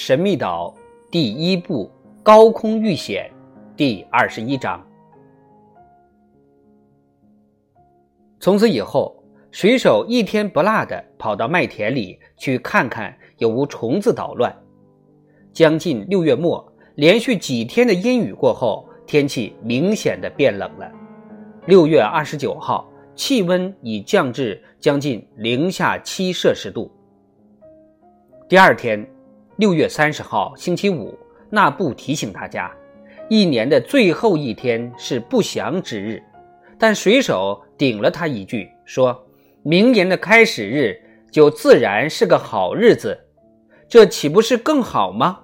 神秘岛第一部高空遇险第二十一章。从此以后，水手一天不落的跑到麦田里去看看有无虫子捣乱。将近六月末，连续几天的阴雨过后，天气明显的变冷了。六月二十九号，气温已降至将近零下七摄氏度。第二天。六月三十号，星期五，纳布提醒大家，一年的最后一天是不祥之日。但水手顶了他一句，说明年的开始日就自然是个好日子，这岂不是更好吗？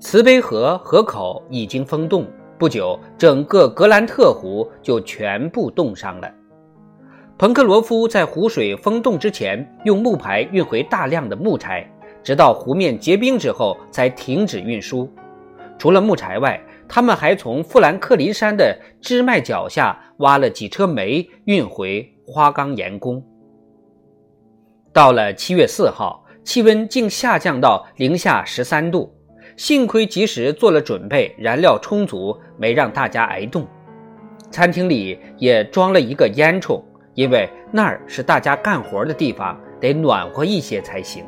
慈悲河河口已经封冻，不久，整个格兰特湖就全部冻上了。彭克罗夫在湖水封冻之前，用木排运回大量的木柴，直到湖面结冰之后才停止运输。除了木柴外，他们还从富兰克林山的支脉脚下挖了几车煤，运回花岗岩宫。到了七月四号，气温竟下降到零下十三度，幸亏及时做了准备，燃料充足，没让大家挨冻。餐厅里也装了一个烟囱。因为那儿是大家干活的地方，得暖和一些才行。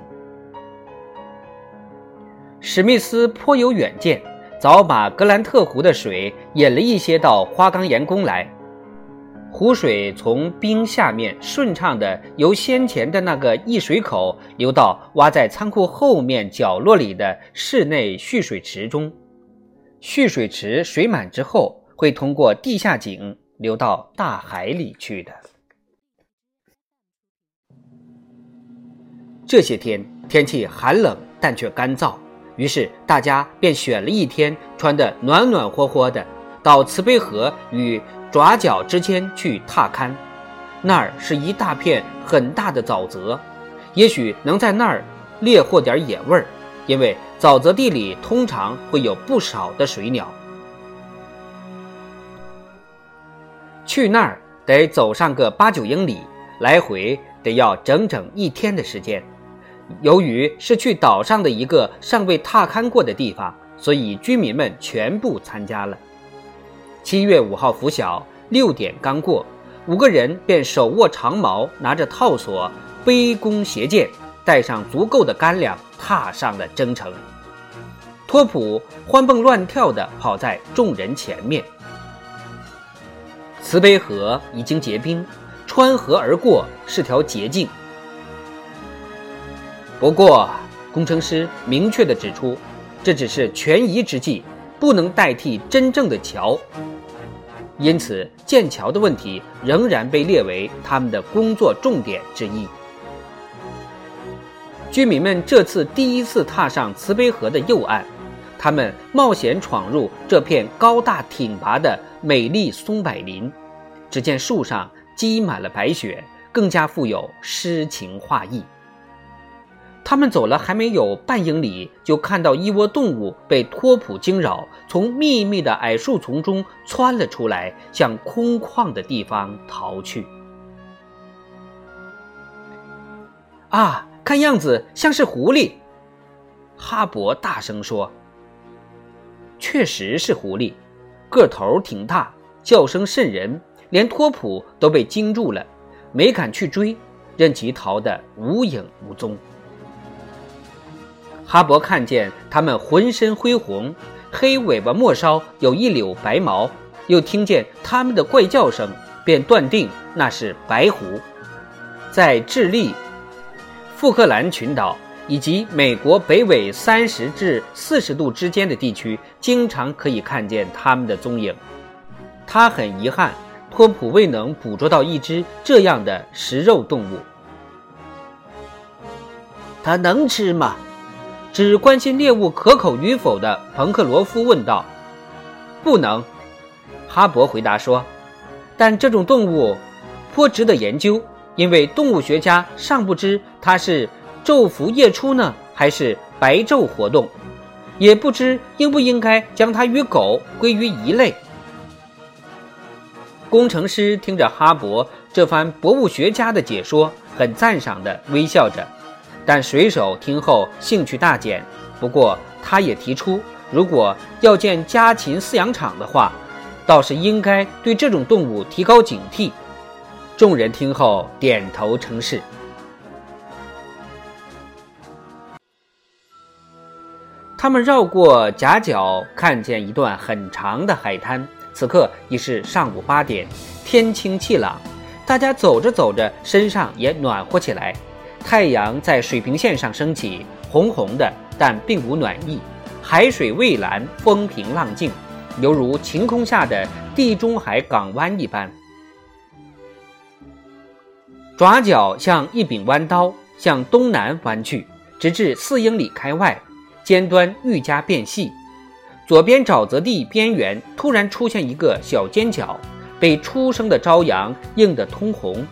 史密斯颇有远见，早把格兰特湖的水引了一些到花岗岩宫来。湖水从冰下面顺畅地由先前的那个溢水口流到挖在仓库后面角落里的室内蓄水池中。蓄水池水满之后，会通过地下井流到大海里去的。这些天天气寒冷，但却干燥，于是大家便选了一天，穿得暖暖和和的，到慈悲河与爪角之间去踏勘。那儿是一大片很大的沼泽，也许能在那儿猎获点野味儿，因为沼泽地里通常会有不少的水鸟。去那儿得走上个八九英里，来回得要整整一天的时间。由于是去岛上的一个尚未踏勘过的地方，所以居民们全部参加了。七月五号拂晓，六点刚过，五个人便手握长矛，拿着套索，背弓携箭，带上足够的干粮，踏上了征程。托普欢蹦乱跳地跑在众人前面。慈悲河已经结冰，穿河而过是条捷径。不过，工程师明确地指出，这只是权宜之计，不能代替真正的桥。因此，建桥的问题仍然被列为他们的工作重点之一。居民们这次第一次踏上慈悲河的右岸，他们冒险闯入这片高大挺拔的美丽松柏林。只见树上积满了白雪，更加富有诗情画意。他们走了还没有半英里，就看到一窝动物被托普惊扰，从密密的矮树丛中窜了出来，向空旷的地方逃去。啊，看样子像是狐狸，哈勃大声说：“确实是狐狸，个头挺大，叫声渗人，连托普都被惊住了，没敢去追，任其逃得无影无踪。”哈勃看见它们浑身灰红，黑尾巴末梢有一绺白毛，又听见它们的怪叫声，便断定那是白狐。在智利、富克兰群岛以及美国北纬三十至四十度之间的地区，经常可以看见它们的踪影。他很遗憾，托普未能捕捉到一只这样的食肉动物。它能吃吗？只关心猎物可口与否的彭克罗夫问道：“不能。”哈勃回答说：“但这种动物颇值得研究，因为动物学家尚不知它是昼伏夜出呢，还是白昼活动，也不知应不应该将它与狗归于一类。”工程师听着哈勃这番博物学家的解说，很赞赏地微笑着。但水手听后兴趣大减。不过，他也提出，如果要建家禽饲养场的话，倒是应该对这种动物提高警惕。众人听后点头称是。他们绕过夹角，看见一段很长的海滩。此刻已是上午八点，天清气朗，大家走着走着，身上也暖和起来。太阳在水平线上升起，红红的，但并无暖意。海水蔚蓝，风平浪静，犹如晴空下的地中海港湾一般。爪角像一柄弯刀，向东南弯去，直至四英里开外，尖端愈加变细。左边沼泽地边缘突然出现一个小尖角，被初升的朝阳映得通红。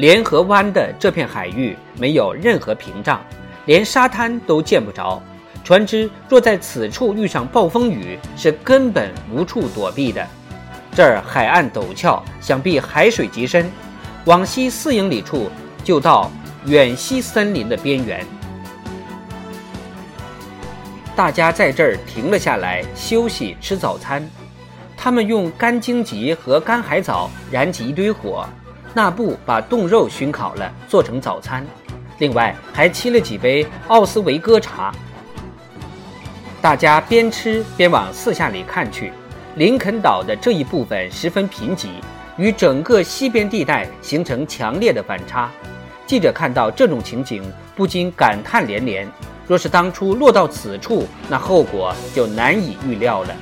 联合湾的这片海域没有任何屏障，连沙滩都见不着。船只若在此处遇上暴风雨，是根本无处躲避的。这儿海岸陡峭，想必海水极深，往西四英里处就到远西森林的边缘。大家在这儿停了下来休息吃早餐，他们用干荆棘和干海藻燃起一堆火，那布把冻肉熏烤了做成早餐，另外还沏了几杯奥斯维戈茶。大家边吃边往四下里看去，林肯岛的这一部分十分贫瘠，与整个西边地带形成强烈的反差。记者看到这种情景，不禁感叹连连。若是当初落到此处，那后果就难以预料了。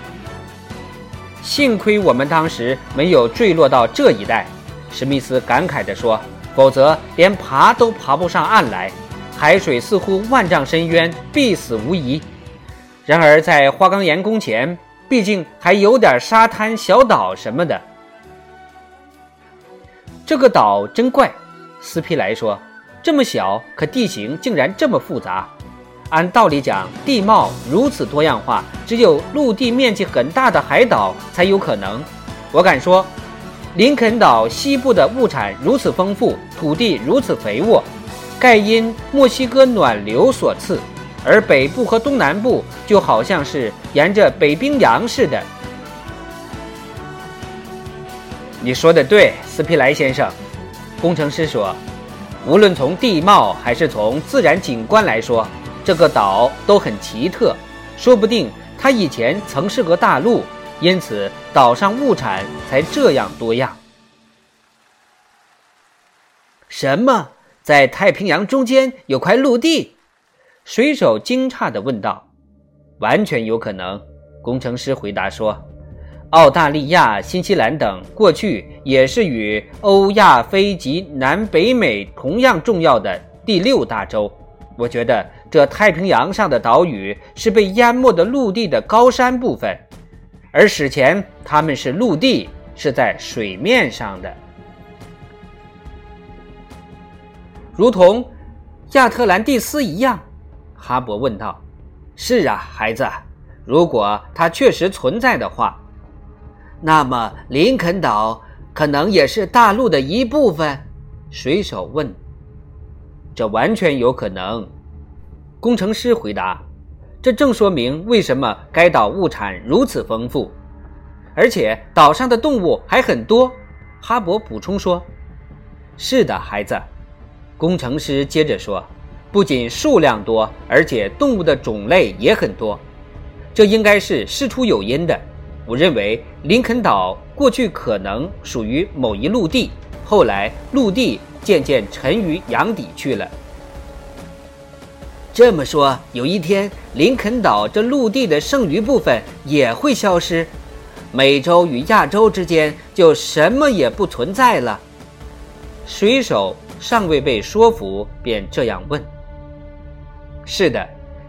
幸亏我们当时没有坠落到这一带，史密斯感慨地说：“否则连爬都爬不上岸来。海水似乎万丈深渊，必死无疑。然而在花岗岩宫前，毕竟还有点沙滩、小岛什么的。这个岛真怪。”斯皮莱说：“这么小，可地形竟然这么复杂。”按道理讲，地貌如此多样化，只有陆地面积很大的海岛才有可能。我敢说，林肯岛西部的物产如此丰富，土地如此肥沃，盖因墨西哥暖流所赐；而北部和东南部就好像是沿着北冰洋似的。你说的对，斯皮莱先生，工程师说，无论从地貌还是从自然景观来说。这个岛都很奇特，说不定它以前曾是个大陆，因此岛上物产才这样多样。什么？在太平洋中间有块陆地？水手惊诧地问道。完全有可能，工程师回答说。澳大利亚、新西兰等过去也是与欧亚非及南北美同样重要的第六大洲。我觉得。这太平洋上的岛屿是被淹没的陆地的高山部分，而史前他们是陆地，是在水面上的，如同亚特兰蒂斯一样。哈勃问道：“是啊，孩子，如果它确实存在的话，那么林肯岛可能也是大陆的一部分。”水手问：“这完全有可能。”工程师回答：“这正说明为什么该岛物产如此丰富，而且岛上的动物还很多。”哈勃补充说：“是的，孩子。”工程师接着说：“不仅数量多，而且动物的种类也很多。这应该是事出有因的。我认为林肯岛过去可能属于某一陆地，后来陆地渐渐沉于洋底去了。”这么说，有一天林肯岛这陆地的剩余部分也会消失，美洲与亚洲之间就什么也不存在了。水手尚未被说服，便这样问：“是的，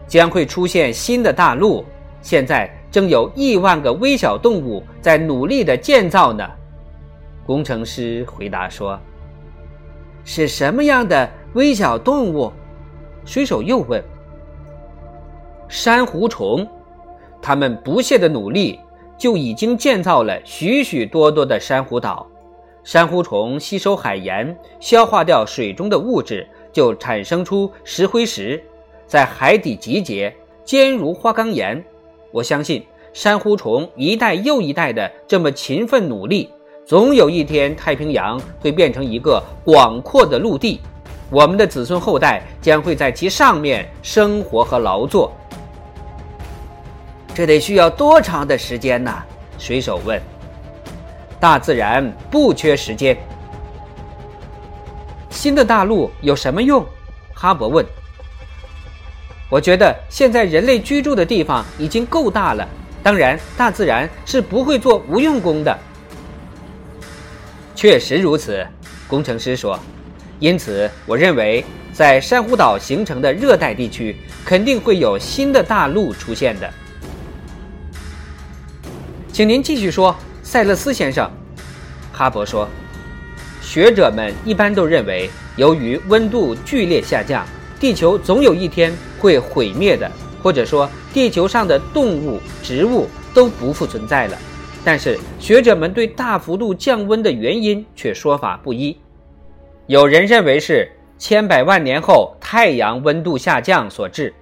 将会出现新的大陆。现在正有亿万个微小动物在努力的建造呢。”工程师回答说：“是什么样的微小动物？”水手又问：“珊瑚虫，他们不懈的努力就已经建造了许许多多的珊瑚岛。珊瑚虫吸收海盐，消化掉水中的物质，就产生出石灰石，在海底集结，坚如花岗岩。我相信珊瑚虫一代又一代的这么勤奋努力，总有一天太平洋会变成一个广阔的陆地，我们的子孙后代将会在其上面生活和劳作。这得需要多长的时间呢？水手问。大自然不缺时间。新的大陆有什么用？哈勃问。我觉得现在人类居住的地方已经够大了。当然，大自然是不会做无用功的。确实如此，工程师说。因此，我认为在珊瑚岛形成的热带地区，肯定会有新的大陆出现的。请您继续说，塞勒斯先生。哈勃说：“学者们一般都认为，由于温度剧烈下降，地球总有一天会毁灭的，或者说，地球上的动物、植物都不复存在了。但是，学者们对大幅度降温的原因却说法不一。有人认为是千百万年后太阳温度下降所致，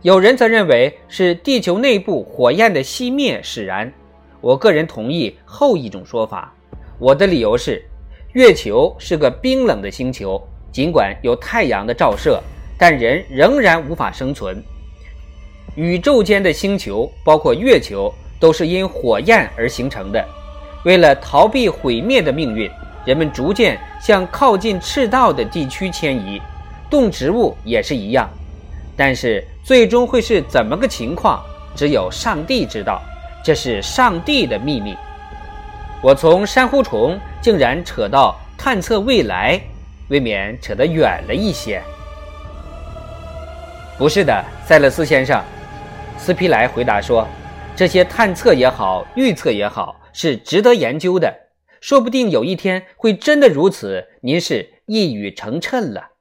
有人则认为是地球内部火焰的熄灭使然。我个人同意后一种说法。”我的理由是，月球是个冰冷的星球，尽管有太阳的照射，但人仍然无法生存。宇宙间的星球，包括月球，都是因火焰而形成的。为了逃避毁灭的命运，人们逐渐向靠近赤道的地区迁移，动植物也是一样。但是最终会是怎么个情况，只有上帝知道，这是上帝的秘密。我从珊瑚虫竟然扯到探测未来，未免扯得远了一些。不是的，塞勒斯先生，斯皮莱回答说：“这些探测也好，预测也好，是值得研究的。说不定有一天会真的如此。您是一语成谶了。”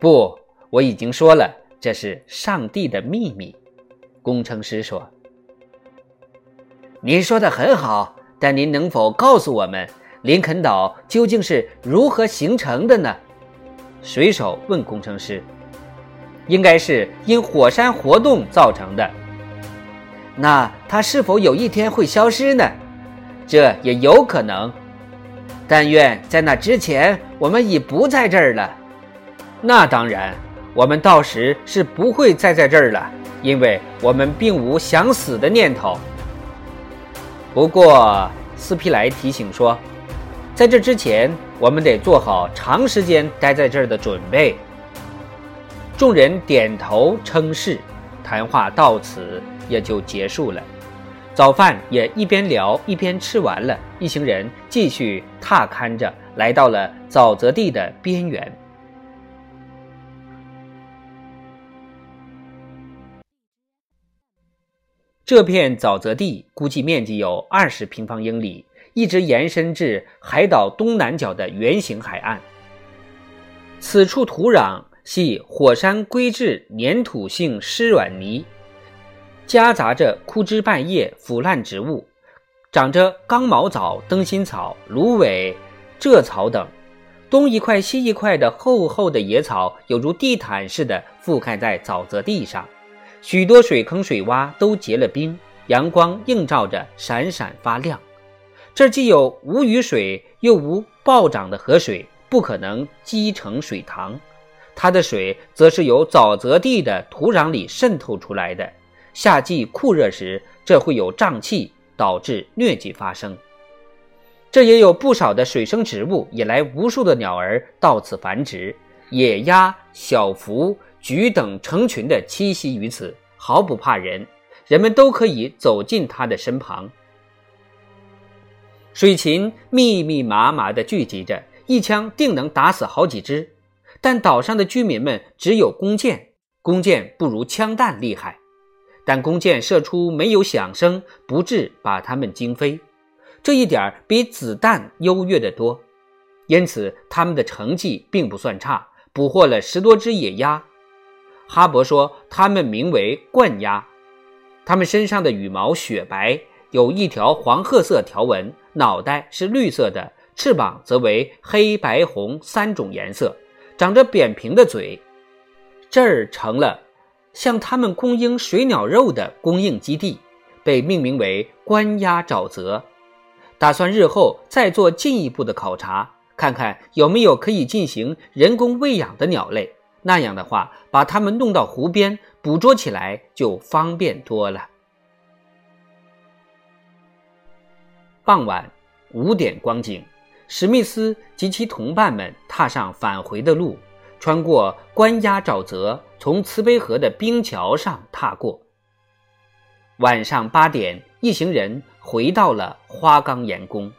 不，我已经说了，这是上帝的秘密。工程师说：“您说的很好。”但您能否告诉我们，林肯岛究竟是如何形成的呢？水手问工程师。应该是因火山活动造成的。那它是否有一天会消失呢？这也有可能。但愿在那之前，我们已不在这儿了。那当然，我们到时是不会再在这儿了，因为我们并无想死的念头。不过，斯皮莱提醒说，在这之前，我们得做好长时间待在这儿的准备。众人点头称是，谈话到此也就结束了。早饭也一边聊一边吃完了，一行人继续踏勘着，来到了沼泽地的边缘。这片沼泽地估计面积有二十平方英里，一直延伸至海岛东南角的圆形海岸。此处土壤系火山硅质粘土性湿软泥，夹杂着枯枝败叶、腐烂植物，长着刚毛藻、灯芯草、芦苇、蔗草等，东一块西一块的厚厚的野草，有如地毯似的覆盖在沼泽地上。许多水坑、水洼都结了冰，阳光映照着，闪闪发亮。这既有无雨水，又无暴涨的河水，不可能积成水塘。它的水则是由沼泽地的土壤里渗透出来的。夏季酷热时，这会有胀气，导致疟疾发生。这也有不少的水生植物，引来无数的鸟儿到此繁殖。野鸭、小凫。菊等成群的栖息于此，毫不怕人，人们都可以走进它的身旁。水禽密密麻麻地聚集着，一枪定能打死好几只。但岛上的居民们只有弓箭，弓箭不如枪弹厉害，但弓箭射出没有响声，不致把它们惊飞，这一点比子弹优越得多。因此，他们的成绩并不算差，捕获了十多只野鸭。哈勃说：“它们名为冠鸭，它们身上的羽毛雪白，有一条黄褐色条纹，脑袋是绿色的，翅膀则为黑白红三种颜色。长着扁平的嘴，这儿成了向他们供应水鸟肉的供应基地，被命名为关押沼泽。打算日后再做进一步的考察，看看有没有可以进行人工喂养的鸟类。那样的话，把它们弄到湖边捕捉起来就方便多了。傍晚五点光景，史密斯及其同伴们踏上返回的路，穿过关押沼泽，从慈悲河的冰桥上踏过。晚上八点，一行人回到了花岗岩宫。